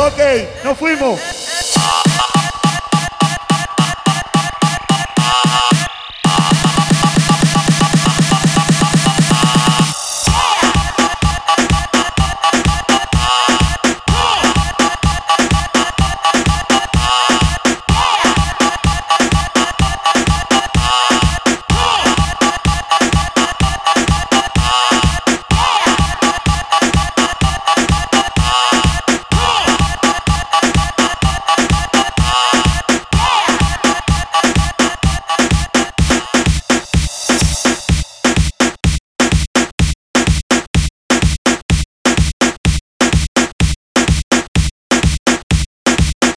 Ok, nos fuimos.